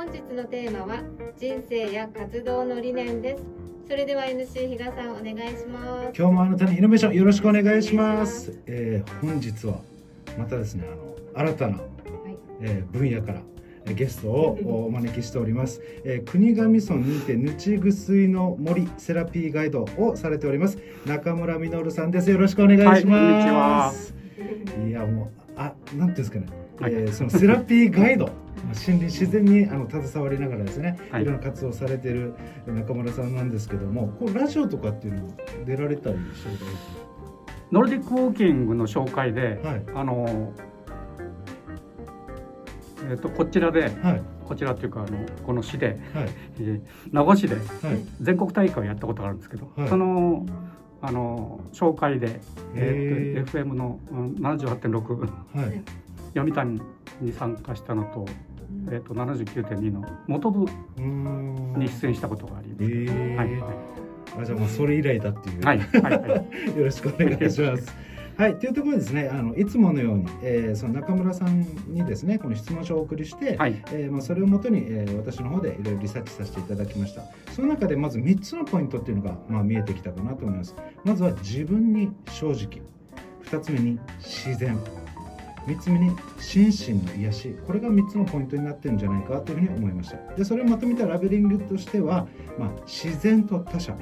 本日のテーマは人生や活動の理念です。それでは NC 比嘉さんお願いします。今日もあなたにイノベーションよろしくお願いします。えー、本日はまたですねあの新たな、はい、えー、分野からゲストを お招きしております、えー、国頭村にてぬちぐすいの森セラピーガイドをされております中村実さんです。よろしくお願いします、はい、いやもうあなんていうんですかね、はい、えー、そのセラピーガイド森林自然にあの携わりながらですね、はい、いろんな活動されている中村さんなんですけどもこうラジオとかっていうの出られたりしてるノルディックウォーキングの紹介で、はい、あのえーと、こちらで、はい、こちらというかあのこの市で、はい。えー、名護市で、はい、全国大会をやったことがあるんですけど、そのあの紹介で、えー、と FM の、うん、78.6、はい、読谷に参加したのと,、えー、と79.2の元部に出演したことがあります。えー、はいはい。あじゃあもうそれ以来だっていう、はいはいはい、よろしくお願いします。はい、というところですねあのいつものように、えー、その中村さんにですねこの質問書をお送りして、はい、えー、まあ、それをもとに、えー、私の方でいろいろリサーチさせていただきました。その中でまず3つのポイントっていうのが、まあ、見えてきたかなと思います。まずは自分に正直。2つ目に自然3つ目に心身の癒し。これが3つのポイントになってるんじゃないかというふうに思いました。でそれをまとめたラベリングとしては、まあ、自然と他者。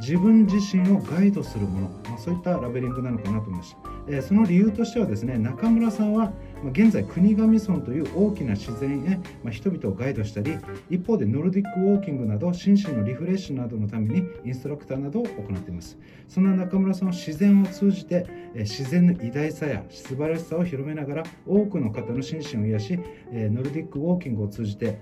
自分自身をガイドするもの、まあ、そういったラベリングなのかなと思いました、えー、その理由としてはですね中村さんは現在国頭村という大きな自然へ、ま人々をガイドしたり一方でノルディックウォーキングなど心身のリフレッシュなどのためにインストラクターなどを行っています。そんな中村さんは自然を通じて自然の偉大さや素晴らしさを広めながら多くの方の心身を癒しノルディックウォーキングを通じて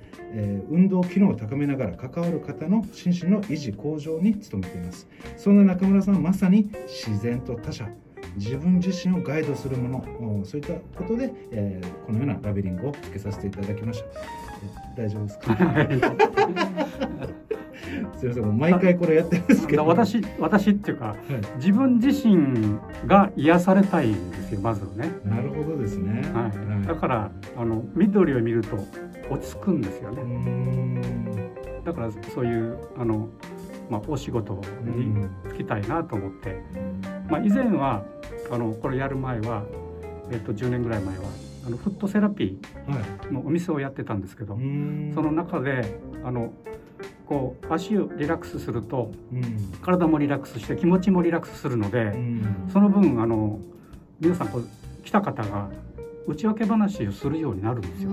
運動機能を高めながら関わる方の心身の維持向上に努めています。そんな中村さんはまさに自然と他者自分自身をガイドするものそういったことで、えー、このようなラベリングをつけさせていただきました、大丈夫ですか？すみません毎回これやってるんですけど。私私っていうか、はい、自分自身が癒されたいんですよまずね。なるほどですね、はい、はい、だからあの緑を見ると落ち着くんですよね。だからそういうあのまあ、お仕事に就きたいなと思って、まあ、以前はあのこれやる前は、えっと、10年ぐらい前はあのフットセラピーのお店をやってたんですけど、はい、その中であのこう足をリラックスすると、うん、体もリラックスして気持ちもリラックスするので、うん、その分あの皆さんこう来た方が内訳話をするようになるんですよ。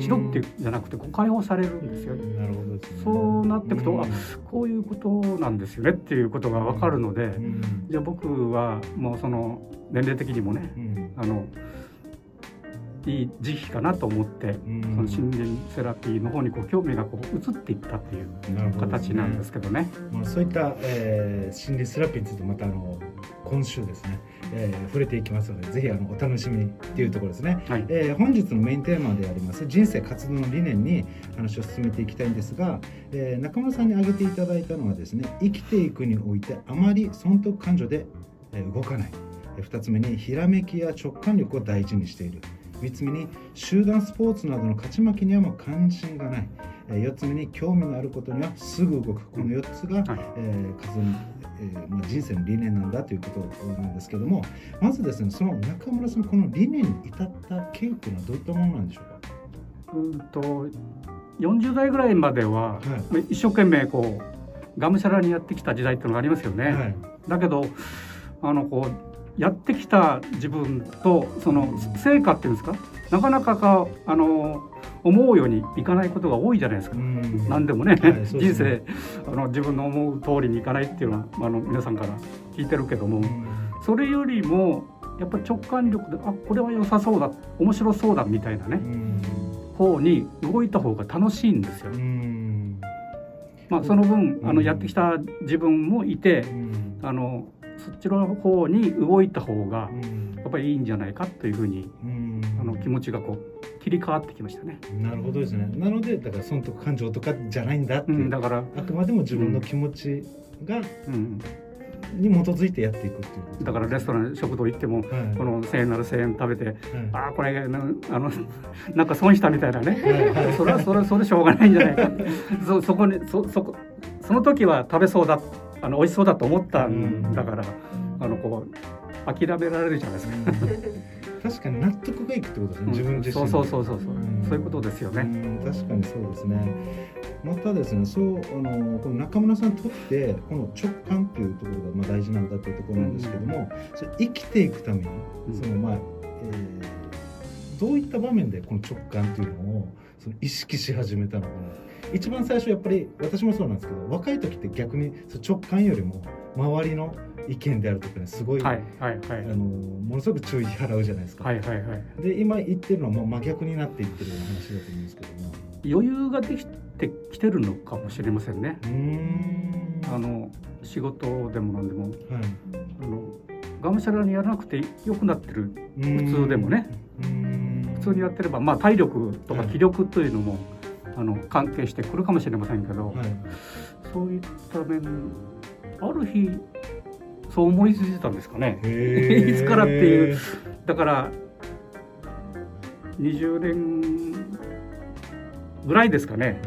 しろってじゃなくてこう解放されるんですよ。なるほど、ね、そうなっていくと、あこういうことなんですよねっていうことがわかるので、じゃあ僕はもうその年齢的にもね、あのいい時期かなと思って、その森林セラピーの方にこう興味がこう移っていったっていう形なんですけどね。どねまあ、そういった、えー、森林セラピーについてまたあの今週ですね、えー、触れていきますのでぜひあのお楽しみっていうところですね、はい、えー、本日のメインテーマであります人生活動の理念に話を進めていきたいんですが、えー、中村さんに挙げていただいたのはですね生きていくにおいてあまり損得感情で動かない。2つ目にひらめきや直感力を大事にしている3つ目に集団スポーツなどの勝ち負けにはもう関心がない、え4つ目に興味のあることにはすぐ動く。この4つが、はい、えー、活動えーまあ、人生の理念なんだということなんですけどもまずですねその中村さんこの理念に至った経緯っていうのはどういったものなんでしょうか？うんと40代ぐらいまでは、はい、一生懸命こうがむしゃらにやってきた時代っていうのがありますよね。はい、だけどあのこうやってきた自分とその成果っていうんですか？なかなかかあの思うようにいかないことが多いじゃないですか、ん。何でもねはい、人生あの自分の思う通りにいかないっていうのはあの皆さんから聞いてるけどもそれよりもやっぱり直感力であこれは良さそうだ面白そうだみたいなね方に動いた方が楽しいんですよ。まあ、その分あのやってきた自分もいてあのそっちの方に動いた方がやっぱりいいんじゃないかというふうに、あの気持ちがこう切り替わってきましたね。なるほどですね。なのでだから損得感情とかじゃないんだっていう、うん、だからあくまでも自分の気持ちが、うん、に基づいてやっていくっていうだからレストラン食堂行っても、はい、この1,000円なら1,000円食べて、はい、ああこれあの なんか損したみたいなね、はい、それはそれそれしょうがないんじゃないか。そそこにそそこその時は食べそうだあの美味しそうだと思ったんだから、あのこう諦められるじゃないですか。確かに納得がいくってことですね、自分自身そうそうそうそうそう、そういうことですよね、確かにそうですね。またですねそうあのこの中村さんにとってこの直感っていうところがまあ大事なんだというところなんですけども、それ生きていくためにそのまあ、えー、どういった場面でこの直感っていうのをその意識し始めたのかな。一番最初やっぱり私もそうなんですけど若い時って逆に直感よりも周りの意見であるとかねすごい、はいはいはい、あのものすごく注意払うじゃないですか。はいはいはい、で今言ってるのはもう真逆になっていってるような話だと思うんですけども。余裕ができてきてるのかもしれませんね。あの仕事でも何でも、はい、あのがむしゃらにやらなくてよくなってる。普通でもね。普通にやってれば、まあ、体力とか気力というのも、はい、あの関係してくるかもしれませんけど、はい、そういった面ある日そう思いついてたんですかね。いつからっていう。だから20年ぐらいですかね。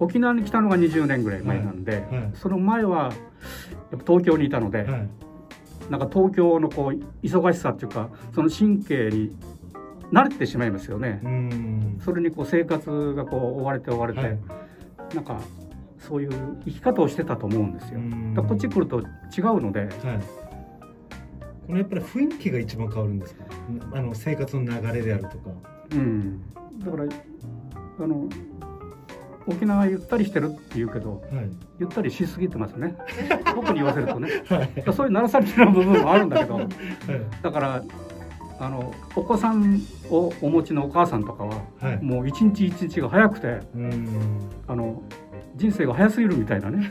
沖縄に来たのが20年ぐらい前なんで、はいはい、その前はやっぱ東京にいたので、はい、なんか東京のこう忙しさっていうかその神経に慣れてしまいますよね。それにこう生活がこう追われて追われて、はい、なんかそういう生き方をしてたと思うんですよ。だこっち来ると違うので、はい、このやっぱり雰囲気が一番変わるんですか？あの生活の流れであるとか。うん、だからあの沖縄ゆったりしてるって言うけど、はい、ゆったりしすぎてますね。僕に言わせるとね、はい、そういう鳴らされてる部分もあるんだけど、はい、だからあのお子さんをお持ちのお母さんとかは、もう一日一日が早くてあの人生が早すぎるみたいなね。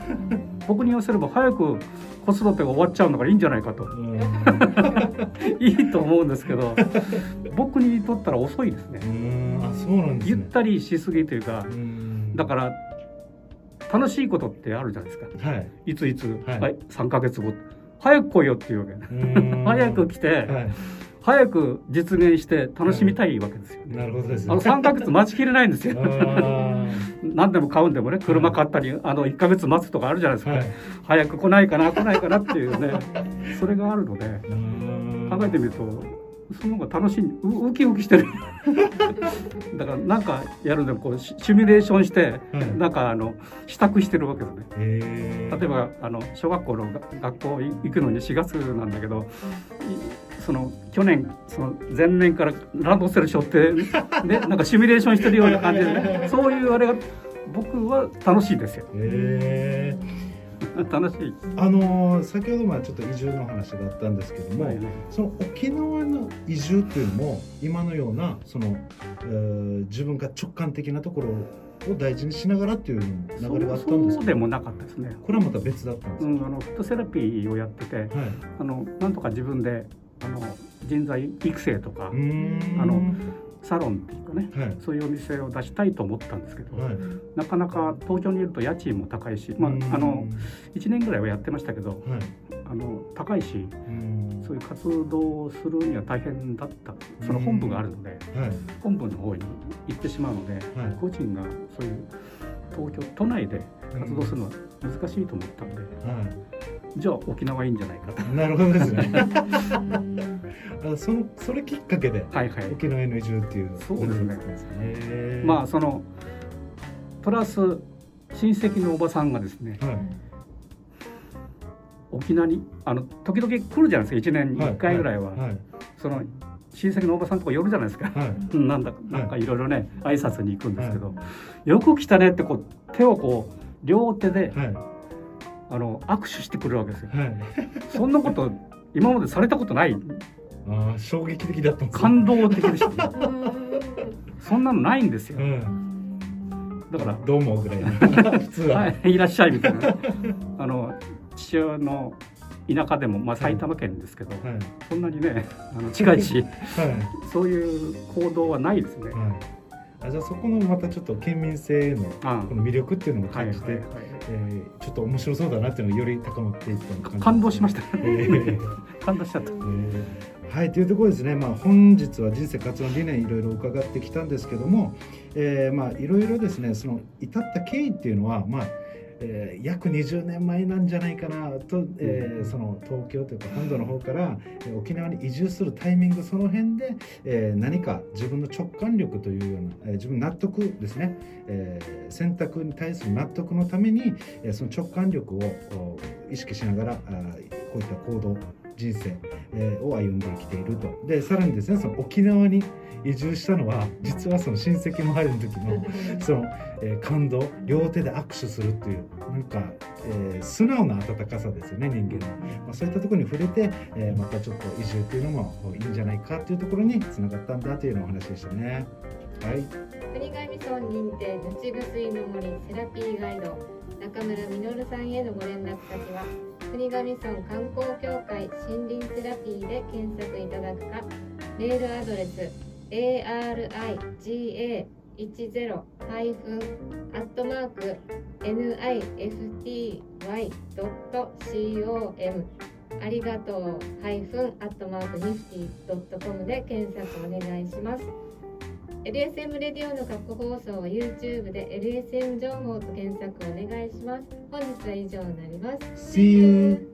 僕に言わせれば早く子育てが終わっちゃうのがいいんじゃないかと。いいと思うんですけど僕にとったら遅いですね。あそうなんです、ね、ゆったりしすぎというかだから楽しいことってあるじゃないですか、はい、いついつ、はい。はい、3か月後。早く来いよっていうわけ。早く来て、はい早く実現して楽しみたいわけですよね。なるほどです、ね、あの3ヶ月待ちきれないんですよ。何でも買うんでもね車買ったり、あの1ヶ月待つとかあるじゃないですか、はい、早く来ないかな来ないかなっていうね。それがあるので考えてみるとその方が楽しいウキウキしてる。だからなんかやるでもこうシミュレーションして、なんかあの支度してるわけですね例えばあの小学校の学校行くのに4月なんだけどその去年その前年からランドセル背負って ねなんかシミュレーションしてるような感じで、ね、そういうあれが僕は楽しいですよ。へ 楽しい。あの先ほどまあちょっと移住の話があったんですけども、はいはい、その沖縄の移住っていうのも今のようなその、えー、自分が直感的なところを大事にしながらっていう流れがあったんですそうでもなかったですね。これはまた別だったんですか、うん、あのフットセラピーをやってて、はい、あのなんとか自分であの人材育成とかあのサロンっていうかね、はい、そういうお店を出したいと思ったんですけど、はい、なかなか東京にいると家賃も高いし、まあ、あの1年ぐらいはやってましたけど、はい、あの高いしそういう活動をするには大変だった。その本部があるので、本部の方に行ってしまうので、個人がそういう東京都内で活動するのは難しいと思ったんで、じゃあ沖縄いいんじゃないかと。なるほどですね。あそのそれきっかけで、はいはい、沖縄への移住っていうそうですね。まあそのプラス親戚のおばさんがですね、はい、沖縄にあの時々来るじゃないですか。1年に1回ぐらいは、はい。はい、その親戚のおばさんとか寄るじゃないですか、はい、なんだなんかいろいろね挨拶に行くんですけど、よく来たねってこう手をこう両手で、あの握手してくるわけですよ、そんなこと今までされたことない。あ衝撃的だった感動的でした そんなのないんですよ、だからどうもぐらい 普通は、はい、いらっしゃいみたいな。あの父親の田舎でも、まあ、埼玉県ですけど、はい、そんなにねあの近いし、はい、そういう行動はないですね。はいあじゃあそこのまたちょっと県民性のこの魅力っていうのも感じて、えー、ちょっと面白そうだなっていうのがより高まっていった感じ、感動しました、えー、感動しちゃった、えー。はいというところですね、まあ、本日は人生活動理念いろいろ伺ってきたんですけども、えー、まあいろいろですねその至った経緯っていうのはまあえー、約20年前なんじゃないかなと、えー、その東京というか本土の方から沖縄に移住するタイミングその辺で、えー、何か自分の直感力というような、え、自分納得ですね、え、選択に対する納得のために、え、その直感力を意識しながらあこういった行動人生、えー、を歩んできているとでさらにですねその沖縄に移住したのは実はその親戚も入る時の その、えー、感動両手で握手するっていうなんか、えー、素直な温かさですよね人間の、まあ、そういったところに触れて、えー、またちょっと移住っていうのもいいんじゃないかっていうところにつながったんだというのお話でしたね。はい。国神村認定立ち薬の森セラピーガイド中村実さんへのご連絡先は国神村観光協会森林セラピーで検索いただくかメールアドレス ariga10-nifty.com ありがとうハイフンアットマークニフティドットコムで検索お願いします。LSM レディオの過去放送は YouTube で LSM 情報と検索お願いします。本日は以上になります。See you.